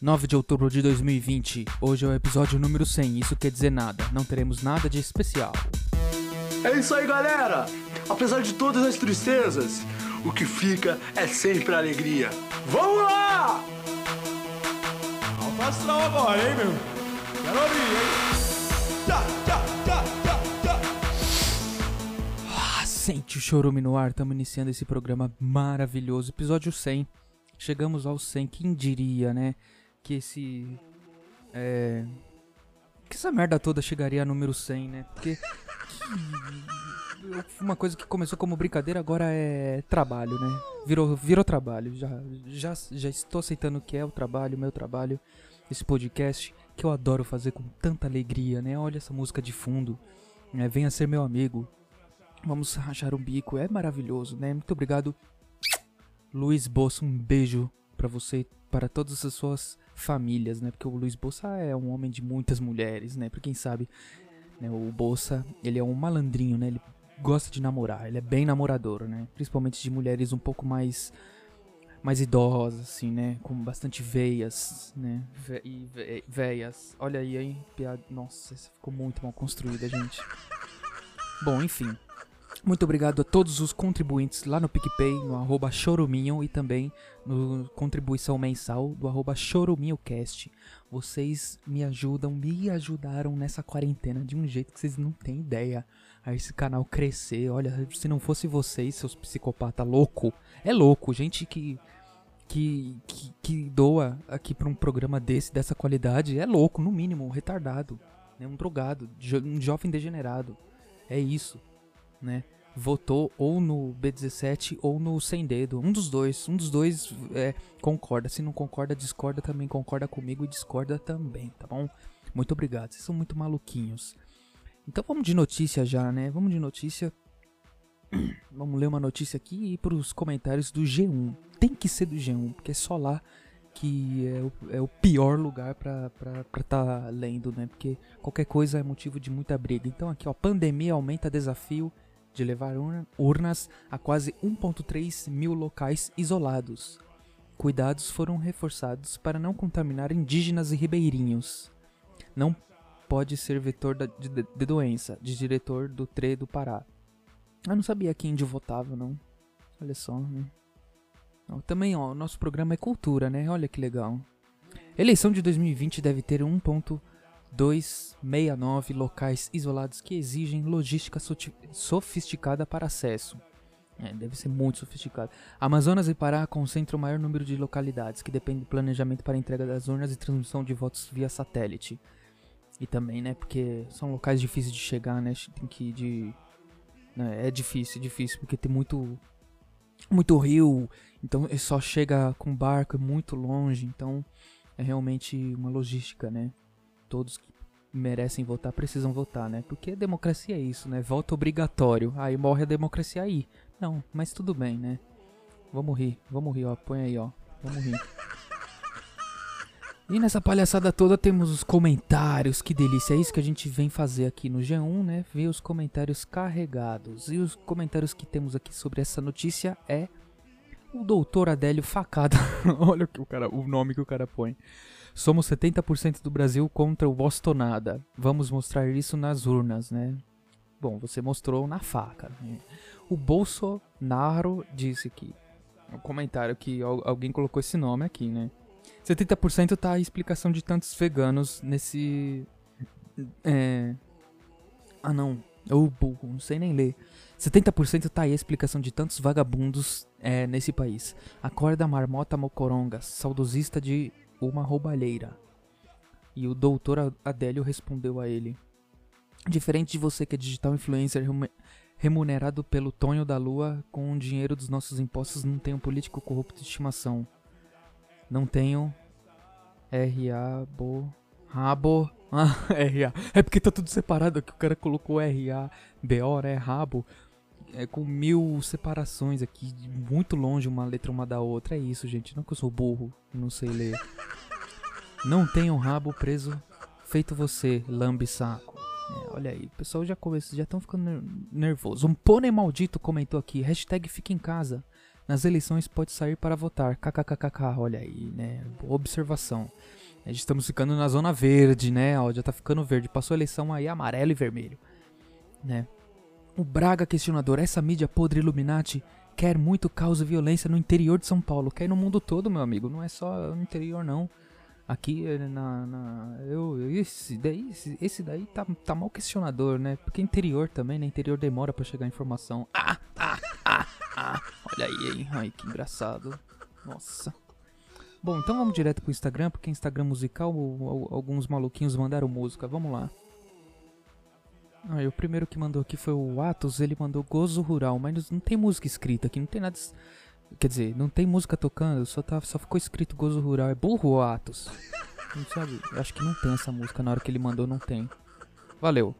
9 de outubro de 2020. Hoje é o episódio número 100. Isso quer dizer nada. Não teremos nada de especial. É isso aí, galera! Apesar de todas as tristezas, o que fica é sempre a alegria. Vamos lá! Alto astral agora, hein, meu? Quero ouvir, hein? Tchá, tchá, tchá, tchá, tchá. Ah, sente o chorume no ar. Estamos iniciando esse programa maravilhoso. Episódio 100. Chegamos ao 100. Quem diria, né? Que esse. É. Que essa merda toda chegaria a número 100, né? Porque. que- Uma coisa que começou como brincadeira agora é trabalho, né? Virou, virou trabalho. Já, já, já estou aceitando que é o trabalho, meu trabalho, esse podcast que eu adoro fazer com tanta alegria, né? Olha essa música de fundo. né? Venha ser meu amigo. Vamos rachar um bico, é maravilhoso, né? Muito obrigado, Luiz Bossa. Um beijo pra você, para todas as suas famílias, né? Porque o Luiz Bossa é um homem de muitas mulheres, né? Pra quem sabe, né? o Bossa, ele é um malandrinho, né? Ele gosta de namorar, ele é bem namorador, né? Principalmente de mulheres um pouco mais mais idosas, assim, né? Com bastante veias, né? Ve ve veias. Olha aí, hein? Piada. Nossa, ficou muito mal construída, gente. Bom, enfim. Muito obrigado a todos os contribuintes lá no PicPay, no arroba choruminho e também no contribuição mensal do arroba choruminhocast. Vocês me ajudam, me ajudaram nessa quarentena de um jeito que vocês não têm ideia. A esse canal crescer, olha, se não fosse vocês, seus psicopata louco, é louco, gente que que, que, que doa aqui pra um programa desse, dessa qualidade, é louco, no mínimo, retardado, né? um drogado, jo- um jovem degenerado. É isso, né? Votou ou no B17 ou no Sem Dedo. Um dos dois. Um dos dois é, concorda. Se não concorda, discorda também. Concorda comigo e discorda também, tá bom? Muito obrigado. Vocês são muito maluquinhos. Então vamos de notícia já, né? Vamos de notícia. Vamos ler uma notícia aqui e ir pros comentários do G1. Tem que ser do G1, porque é só lá que é o, é o pior lugar pra estar tá lendo, né? Porque qualquer coisa é motivo de muita briga. Então aqui, ó, pandemia aumenta desafio de levar urna- urnas a quase 1.3 mil locais isolados. Cuidados foram reforçados para não contaminar indígenas e ribeirinhos. Não pode ser vetor da- de, de- de doença, de diretor do TRE do Pará. Eu não sabia que índio votava, não. Olha só, né? Também, ó, o nosso programa é cultura, né? Olha que legal. Eleição de 2020 deve ter 1.269 locais isolados que exigem logística sofisticada para acesso. É, deve ser muito sofisticado. Amazonas e Pará concentram o maior número de localidades que dependem do planejamento para entrega das urnas e transmissão de votos via satélite. E também, né, porque são locais difíceis de chegar, né? Tem que ir de. né, é difícil, difícil, porque tem muito. Muito rio, então ele só chega com barco, é muito longe, então é realmente uma logística, né? Todos que merecem votar precisam votar, né? Porque democracia é isso, né? Voto obrigatório. Aí morre a democracia aí. Não, mas tudo bem, né? Vamos rir, vamos rir, ó. Põe aí, ó. Vamos rir. E nessa palhaçada toda temos os comentários, que delícia, é isso que a gente vem fazer aqui no G1, né? Ver os comentários carregados. E os comentários que temos aqui sobre essa notícia é o doutor Adélio Facada. Olha o, que o, cara, o nome que o cara põe. Somos 70% do Brasil contra o Bostonada. Vamos mostrar isso nas urnas, né? Bom, você mostrou na faca. Né? O Bolsonaro disse que. Um comentário que al- alguém colocou esse nome aqui, né? 70% tá a explicação de tantos veganos nesse. É. Ah, não. Ô burro, não sei nem ler. 70% tá aí a explicação de tantos vagabundos é, nesse país. Acorda marmota mocoronga, saudosista de uma roubalheira. E o doutor A- Adélio respondeu a ele. Diferente de você que é digital influencer remu- remunerado pelo Tonho da Lua com o dinheiro dos nossos impostos, não tenho político corrupto de estimação. Não tenho RA bo rabo. Ah, RA. É porque tá tudo separado aqui. O cara colocou RA BO, né? Rabo. É com mil separações aqui, muito longe uma letra uma da outra. É isso, gente. Não que eu sou burro, não sei ler. Não tenho rabo preso feito você, lambe saco. É, olha aí, o pessoal já começou, já estão ficando ner- nervoso. Um pônei maldito comentou aqui, hashtag fica em casa. nas eleições pode sair para votar. KKKKK, olha aí, né? Observação. Gente estamos ficando na zona verde, né? Ó, já tá ficando verde. Passou a eleição aí amarelo e vermelho, né? O Braga questionador, essa mídia podre Illuminati quer muito caos e violência no interior de São Paulo. Quer no mundo todo, meu amigo. Não é só no interior, não. Aqui na. na eu, esse daí, esse, daí tá, tá mal questionador, né? Porque interior também, né? Interior demora para chegar a informação. Ah, ah, ah, ah. Olha aí, hein? Ai, que engraçado. Nossa. Bom, então vamos direto pro Instagram, porque Instagram musical, alguns maluquinhos mandaram música. Vamos lá. Ah, o primeiro que mandou aqui foi o Atos, ele mandou Gozo Rural, mas não tem música escrita aqui, não tem nada. Quer dizer, não tem música tocando, só, tá, só ficou escrito Gozo Rural. É burro Atos? Não sabe? Acho que não tem essa música na hora que ele mandou, não tem. Valeu.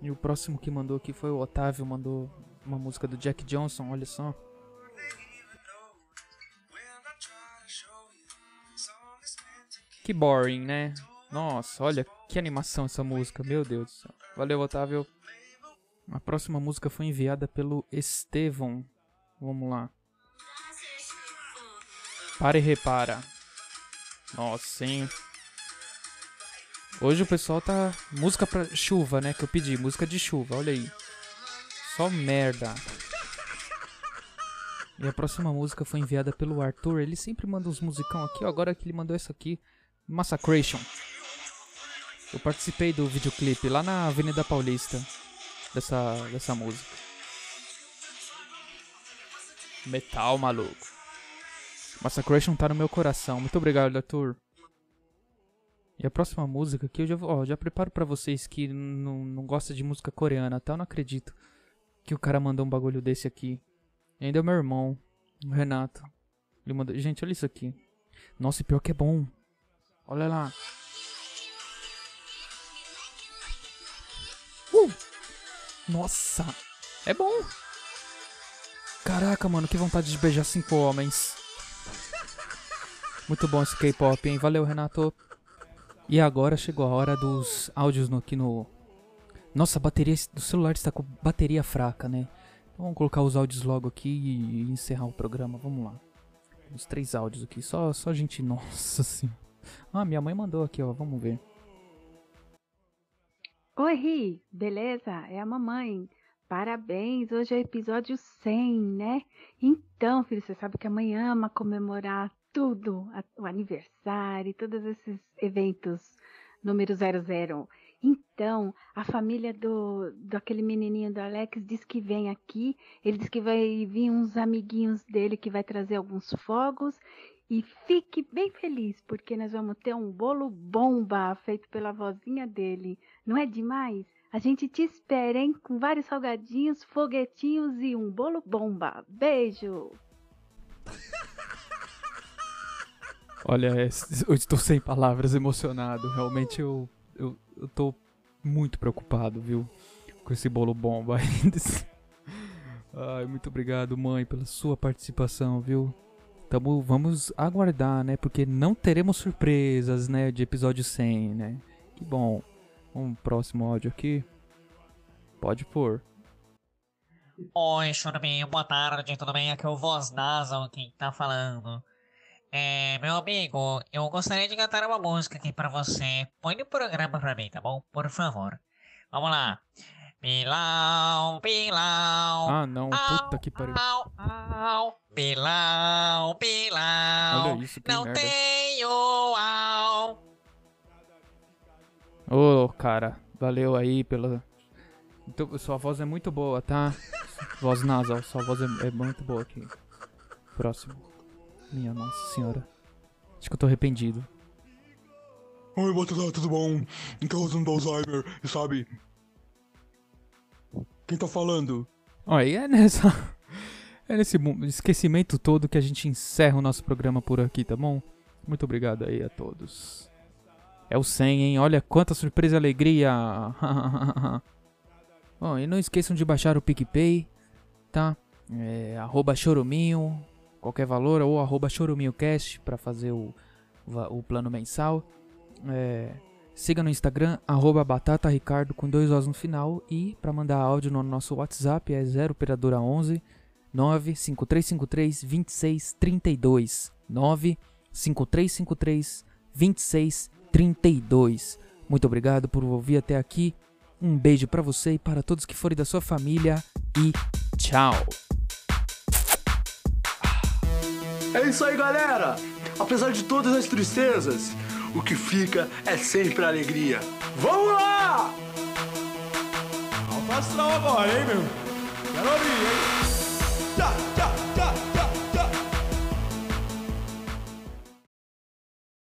E o próximo que mandou aqui foi o Otávio, mandou uma música do Jack Johnson, olha só. Que boring, né? Nossa, olha que animação essa música, meu Deus do céu. Valeu, Otávio. A próxima música foi enviada pelo Estevão. Vamos lá. Para e repara. Nossa, hein? Hoje o pessoal tá. Música pra chuva, né? Que eu pedi. Música de chuva, olha aí. Só merda. E a próxima música foi enviada pelo Arthur. Ele sempre manda uns musicão aqui. Agora que ele mandou essa aqui. Massacration. Eu participei do videoclipe lá na Avenida Paulista. Dessa, dessa música. Metal, maluco. Massacration tá no meu coração. Muito obrigado, Arthur. E a próxima música aqui eu já, ó, já preparo para vocês que não, não gosta de música coreana, tá? Eu não acredito que o cara mandou um bagulho desse aqui. E ainda é o meu irmão, o Renato. Ele mandou... Gente, olha isso aqui. Nossa, pior que é bom. Olha lá. Nossa, é bom. Caraca, mano, que vontade de beijar cinco homens. Muito bom esse K-pop, hein? Valeu, Renato. E agora chegou a hora dos áudios no, aqui no... Nossa, a bateria do celular está com bateria fraca, né? Então vamos colocar os áudios logo aqui e encerrar o programa. Vamos lá. Os três áudios aqui. Só, só gente... Nossa senhora. Ah, minha mãe mandou aqui, ó. Vamos ver. Oi, Ri. Beleza? É a mamãe. Parabéns, hoje é episódio 100, né? Então, filho, você sabe que a mãe ama comemorar tudo, o aniversário, todos esses eventos número 00. Então, a família do, do aquele menininho do Alex diz que vem aqui, ele diz que vai vir uns amiguinhos dele que vai trazer alguns fogos e fique bem feliz, porque nós vamos ter um bolo bomba feito pela vozinha dele. Não é demais? A gente te espera, hein? Com vários salgadinhos, foguetinhos e um bolo bomba. Beijo! Olha, eu estou sem palavras, emocionado. Realmente eu, eu, eu tô muito preocupado, viu? Com esse bolo bomba ainda. Ai, muito obrigado, mãe, pela sua participação, viu? Tamo, vamos aguardar, né? Porque não teremos surpresas, né? De episódio 100, né? Que bom um próximo áudio aqui. Pode pôr. Oi, Churuminho, boa tarde, tudo bem? Aqui é o Voz Nasal quem tá falando. É, meu amigo, eu gostaria de cantar uma música aqui pra você. Põe no programa pra mim, tá bom? Por favor. Vamos lá. Pilau, pilau. Ah, não, puta que pariu. Au, au, pilau, pilau. Olha isso, que não merda. tenho au. Ô, oh, cara, valeu aí pela. Então, sua voz é muito boa, tá? voz nasal, sua voz é, é, muito boa aqui. Próximo. Minha nossa senhora. Acho que eu tô arrependido. Oi, Batalha, tudo bom? Então, usando Alzheimer, sabe? Quem tá falando? Olha, é nessa. É nesse esquecimento todo que a gente encerra o nosso programa por aqui, tá bom? Muito obrigado aí a todos. É o 100, hein? Olha quanta surpresa e alegria! Bom, e não esqueçam de baixar o PicPay, tá? É, arroba choruminho, qualquer valor, ou arroba choruminhocast para fazer o, o plano mensal. É, siga no Instagram, arroba batataricardo com dois Os no final. E para mandar áudio no nosso WhatsApp é 0 operadora 11 95353 2632. 95353 2632. Muito obrigado por ouvir até aqui. Um beijo para você e para todos que forem da sua família e tchau. É isso aí, galera! Apesar de todas as tristezas, o que fica é sempre a alegria. Vamos lá! Astral agora, hein, meu? Quero ouvir, hein? Tchá, tchá.